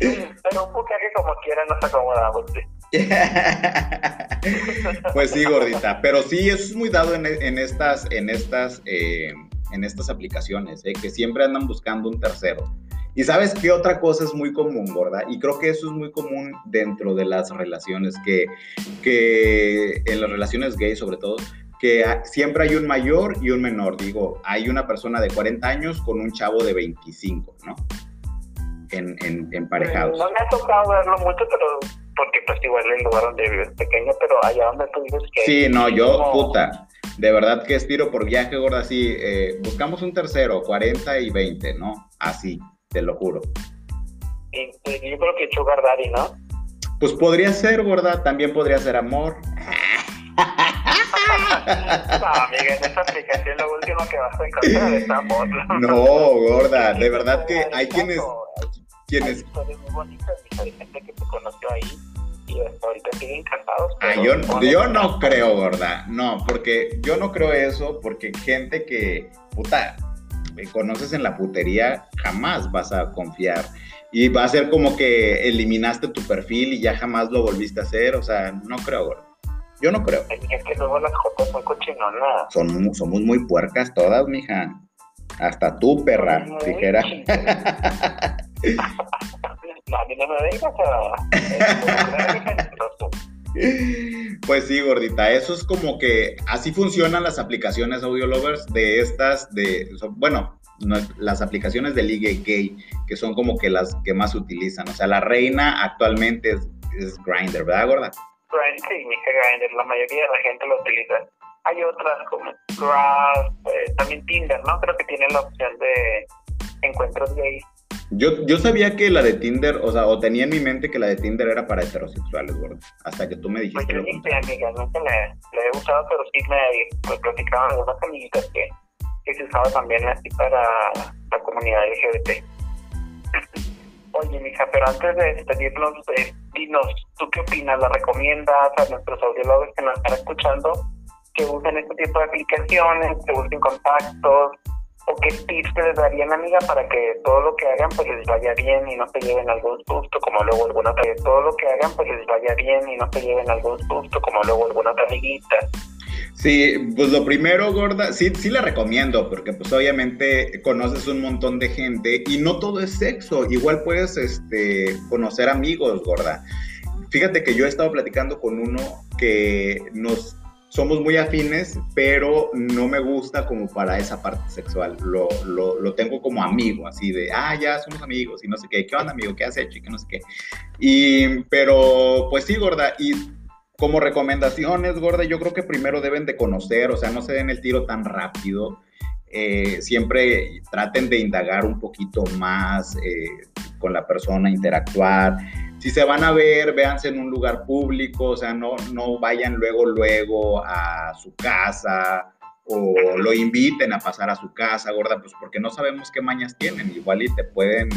que como quiera nos acomodamos, sí. pues sí, gordita. Pero sí, eso es muy dado en, estas, en estas, eh, en estas aplicaciones, eh, que siempre andan buscando un tercero. Y sabes qué otra cosa es muy común, gorda, y creo que eso es muy común dentro de las relaciones, que, que en las relaciones gay sobre todo, que siempre hay un mayor y un menor. Digo, hay una persona de 40 años con un chavo de 25, ¿no? En, en, emparejados. No me ha tocado verlo mucho, pero porque pues igual el lugar donde vives es pequeño, pero allá donde tú vives que... Sí, no, yo, puta, de verdad que estiro por viaje, gorda, así, eh, buscamos un tercero, 40 y 20, ¿no? Así, te lo juro. Y, pues, yo creo que Sugar Daddy, ¿no? Pues podría ser, gorda, también podría ser amor. no, amiga, en esta aplicación lo último que vas a encontrar es amor. no, gorda, de verdad que hay quienes hay historias muy bonitas, hay gente que se conoció ahí y hasta ahorita siguen casados. Ah, yo, yo no creo, gorda, no, porque yo no creo eso, porque gente que, puta, me conoces en la putería, jamás vas a confiar. Y va a ser como que eliminaste tu perfil y ya jamás lo volviste a hacer, o sea, no creo, gorda. Yo no creo. Es que luego las jotas son cochinonas. Son, somos muy puercas todas, mija. Hasta tú, perra, dijera. Pues sí, gordita, eso es como que así funcionan las aplicaciones Audio Lovers de estas, de, bueno, las aplicaciones de ligue gay, que son como que las que más utilizan. O sea, la reina actualmente es, es Grindr, ¿verdad, gorda? Grindr, sí, Grindr, la mayoría de la gente lo utiliza. Hay otras como Graph, eh, también Tinder, ¿no? Creo que tiene la opción de encuentros gays yo, yo sabía que la de Tinder, o sea, o tenía en mi mente que la de Tinder era para heterosexuales, gordo. Hasta que tú me dijiste. Pues yo sé, amiga, nunca la, he usado, pero sí me pues, platicaban algunas amiguitas que, que se usaba también así para la comunidad LGBT. Oye, mija, pero antes de despedirnos, eh, dinos, ¿tú qué opinas? ¿La recomiendas a nuestros audiólogos que nos están escuchando que usen este tipo de aplicaciones, que busquen contactos? ¿O qué tips les darían, amiga, para que todo lo que hagan pues les vaya bien y no se lleven algún susto, como luego alguna otra... Todo lo que hagan pues les vaya bien y no se lleven algún susto, como luego alguna otra amiguita. Sí, pues lo primero, gorda, sí, sí la recomiendo, porque pues obviamente conoces un montón de gente y no todo es sexo, igual puedes este, conocer amigos, gorda. Fíjate que yo he estado platicando con uno que nos somos muy afines, pero no me gusta como para esa parte sexual. Lo, lo, lo, tengo como amigo, así de, ah, ya somos amigos y no sé qué, ¿qué onda, amigo? ¿Qué has hecho? Y que no sé qué. Y, pero, pues sí, gorda, y como recomendaciones, gorda, yo creo que primero deben de conocer, o sea, no se den el tiro tan rápido. Eh, siempre traten de indagar un poquito más eh, con la persona, interactuar si se van a ver, véanse en un lugar público, o sea, no, no vayan luego, luego a su casa o lo inviten a pasar a su casa, gorda, pues porque no sabemos qué mañas tienen, igual y te pueden,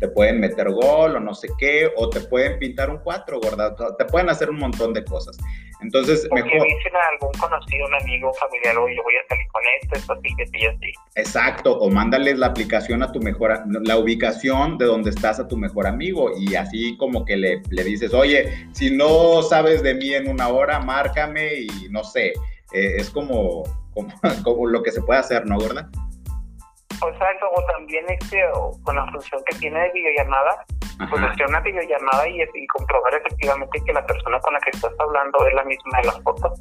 te pueden meter gol o no sé qué, o te pueden pintar un cuatro, gorda, te pueden hacer un montón de cosas. Entonces, Porque mejor. dicen a algún conocido, un amigo, un familiar, oye, voy a salir con esto, esto, así, que sí, así. Exacto, o mándales la aplicación a tu mejor, la ubicación de donde estás a tu mejor amigo, y así como que le, le dices, oye, si no sabes de mí en una hora, márcame y no sé, eh, es como, como, como, lo que se puede hacer, ¿no, gorda? O sea, como también este, con la función que tiene de videollamada, pues hacer una videollamada y, y comprobar efectivamente que la persona con la que estás hablando es la misma de las fotos.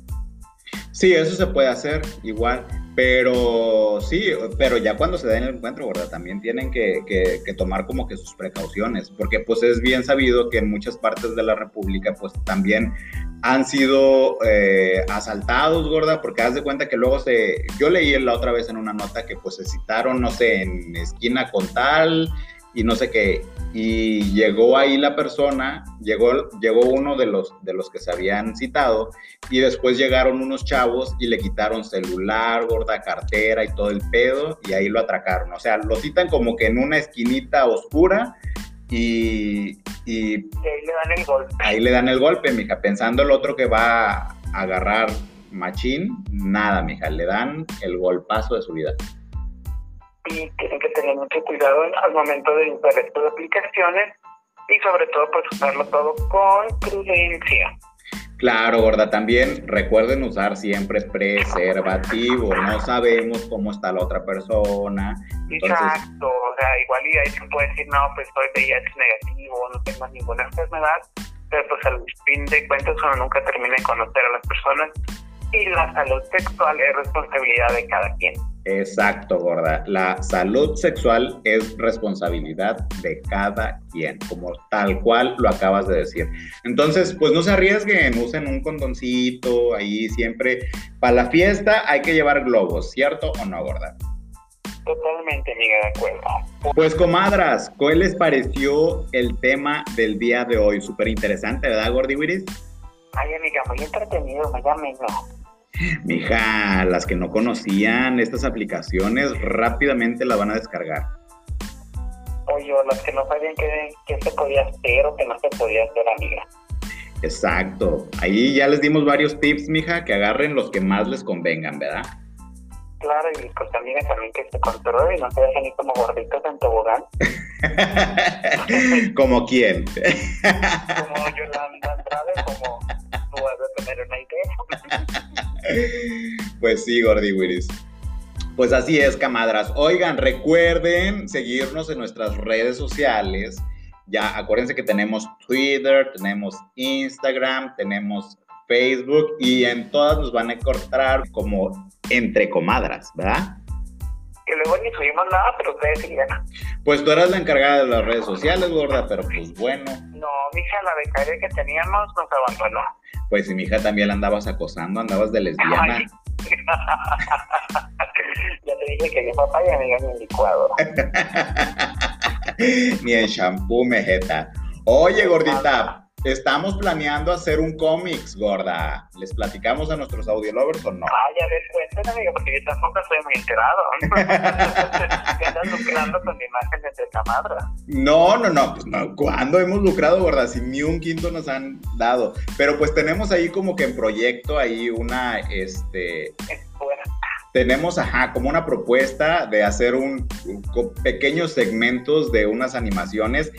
Sí, eso se puede hacer igual, pero sí, pero ya cuando se den el encuentro, ¿verdad? También tienen que, tomar como que sus precauciones, porque pues es bien sabido que en muchas partes de la República pues también han sido eh, asaltados, gorda, porque haz de cuenta que luego se, yo leí la otra vez en una nota que pues se citaron, no sé, en esquina con tal, y no sé qué. Y llegó ahí la persona, llegó, llegó uno de los, de los que se habían citado y después llegaron unos chavos y le quitaron celular, gorda cartera y todo el pedo y ahí lo atracaron. O sea, lo citan como que en una esquinita oscura y... Y, ahí le dan el golpe. Ahí le dan el golpe, mija, pensando el otro que va a agarrar machín, nada, mija, le dan el golpazo de su vida y tienen que tener mucho cuidado al momento de usar estas aplicaciones y sobre todo pues usarlo todo con prudencia. Claro, gorda, también recuerden usar siempre preservativo, no sabemos cómo está la otra persona. Exacto, o sea, igual y ahí se puede decir, no, pues soy VIH negativo, no tengo ninguna enfermedad, pero pues al fin de cuentas uno nunca termina de conocer a las personas y la salud sexual es responsabilidad de cada quien. Exacto, gorda. La salud sexual es responsabilidad de cada quien, como tal cual lo acabas de decir. Entonces, pues no se arriesguen, usen un condoncito ahí siempre. Para la fiesta hay que llevar globos, ¿cierto o no, gorda? Totalmente, amiga, de acuerdo. Pues, comadras, ¿cuál les pareció el tema del día de hoy? Súper interesante, ¿verdad, Gordi Wiris? Ay, amiga, muy entretenido, me llamé, Mija, las que no conocían estas aplicaciones rápidamente la van a descargar. Oye, las que no sabían qué, se podía hacer o que no se podía hacer, amiga. Exacto. Ahí ya les dimos varios tips, mija, que agarren los que más les convengan, ¿verdad? Claro, y pues amiga también que se controle y no se dejen ir como gorditos en tobogán. ¿Como quién? como Yolanda Andrade, como Pues sí, Gordy Willis. Pues así es, camadras. Oigan, recuerden seguirnos en nuestras redes sociales. Ya acuérdense que tenemos Twitter, tenemos Instagram, tenemos Facebook y en todas nos van a encontrar como entre comadras, ¿verdad? Que luego ni subimos nada, pero ustedes sigan. Pues tú eras la encargada de las redes sociales, gorda, pero pues bueno. No, mija, la becaria que teníamos nos abandonó. Pues si mi hija también la andabas acosando, andabas de lesbiana. ya te dije que mi papá ya me ni en licuado. ni en shampoo, mejeta. Oye, gordita, Estamos planeando hacer un cómics, gorda. ¿Les platicamos a nuestros audiolovers o no? Ay, a ver, cuéntenme, amigo, porque yo tampoco estoy muy enterado. ¿Qué andas lucrando con imágenes de camadra? No, no, no, pues no. ¿Cuándo hemos lucrado, gorda? Si ni un quinto nos han dado. Pero pues tenemos ahí como que en proyecto ahí una, este... tenemos, ajá, como una propuesta de hacer un, pequeños segmentos de unas animaciones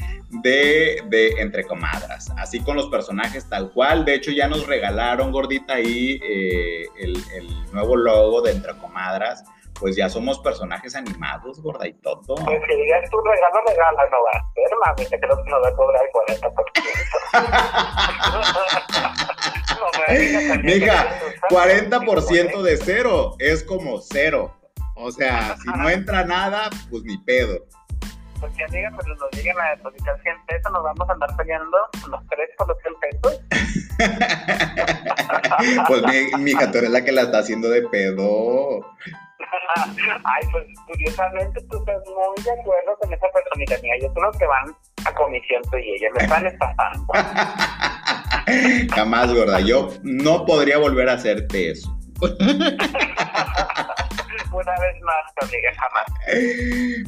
de, de, entre comadras, así con los personajes tal cual. De hecho, ya nos regalaron, gordita, ahí eh, el, el, nuevo logo de entre comadras. Pues ya somos personajes animados, gorda, y todo. Pues si digas tu regalo, regala, no va a ser, mami, te creo que nos va a cobrar el 40%. No, Mija, 40% de cero es como cero. O sea, si no entra nada, pues ni pedo. Pues si amiga, pues nos lleguen a depositar 100 pesos, nos vamos a andar peleando los tres por los 100 pesos. pues mi, mija, tú eres la que la está haciendo de pedo. Ay, pues curiosamente tú estás muy de acuerdo con esa personita mía. Yo creo que van a comisión tú y ella, me están estafando. Jamás, gorda. Yo no podría volver a hacerte eso. Una vez más, amiga, jamás.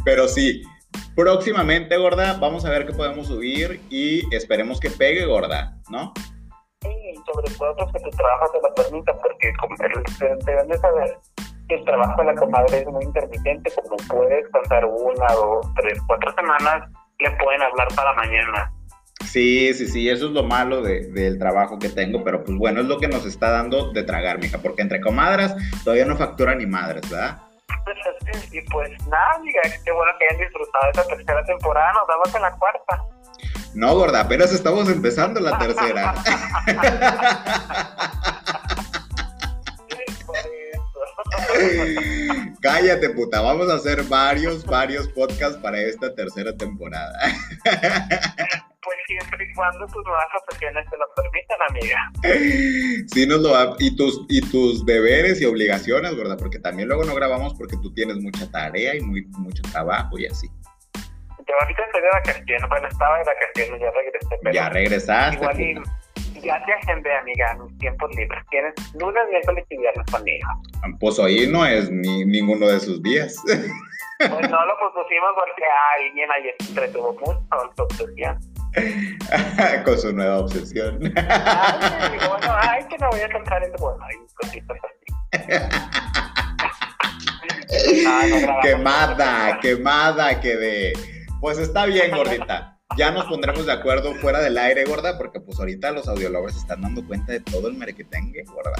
Pero sí, próximamente, gorda, vamos a ver qué podemos subir y esperemos que pegue, gorda, ¿no? Sí, sobre todo pues, que tu trabajo te lo permita, porque como deben de saber el trabajo de la comadre es muy intermitente, como puedes pasar una, dos, tres, cuatro semanas, le pueden hablar para mañana. Sí, sí, sí, eso es lo malo de, del trabajo que tengo, pero pues bueno, es lo que nos está dando de tragar, mija, porque entre comadras todavía no factura ni madres, ¿verdad? y pues nada, amiga, qué bueno que hayan disfrutado esta tercera temporada, nos vemos en la cuarta. No, gorda, apenas estamos empezando la tercera. Cállate, puta. Vamos a hacer varios, varios podcasts para esta tercera temporada. Pues siempre y cuando tus nuevas profesiones te lo permitan, amiga. Sí, nos lo va. Y tus, y tus deberes y obligaciones, ¿verdad? Porque también luego no grabamos porque tú tienes mucha tarea y muy, mucho trabajo y así. Yo ahorita estoy de vacaciones, bueno, estaba de vacaciones, ya regresé. ya regresaste. Igual te agendé, amiga, en mis tiempos libres. Tienes lunes, miércoles y viernes conmigo. Pues hoy no es ni, ninguno de sus días. Pues no lo pusimos porque alguien ayer se entretuvo mucho con su obsesión. con su nueva obsesión. Ay, bueno, ay, que no voy a cantar en bueno, hay cositas así. quemada, quemada quedé. Pues está bien, gordita ya nos pondremos de acuerdo fuera del aire, gorda, porque pues ahorita los audiólogos se están dando cuenta de todo el merequetengue, gorda.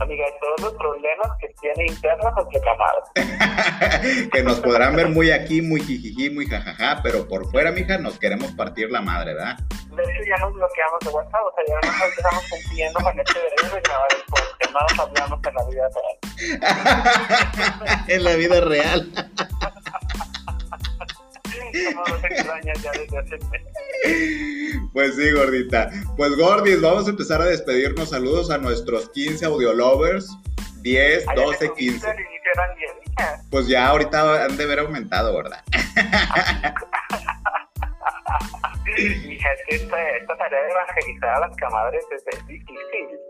Amiga, de todos los problemas que tiene internos entre camadas. que nos podrán ver muy aquí, muy jijiji, muy jajaja, pero por fuera, mija, nos queremos partir la madre, ¿verdad? De hecho, ya nos bloqueamos de WhatsApp, o sea, ya nos estamos cumpliendo con este derecho de grabar el podcast, no nos hablamos en la vida real. en la vida real. Pues sí, gordita. Pues gordis, vamos a empezar a despedirnos. Saludos a nuestros 15 audiolovers. 10, 12, 15. Pues ya ahorita han de haber aumentado, ¿verdad? Mija, es esta, tarea de evangelizar a las camadres es difícil.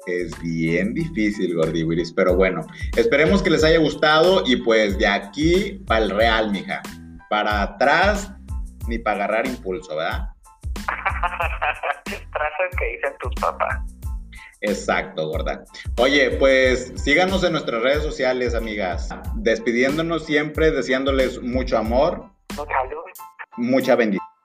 Es bien difícil, Gordiwiris, pero bueno, esperemos que les haya gustado y pues de aquí para el real, mija. Para atrás ni para agarrar impulso, ¿verdad? Frases que dicen tus papás. Exacto, gorda. Oye, pues síganos en nuestras redes sociales, amigas. Despidiéndonos siempre, deseándoles mucho amor. Mucha luz. Mucha bendición.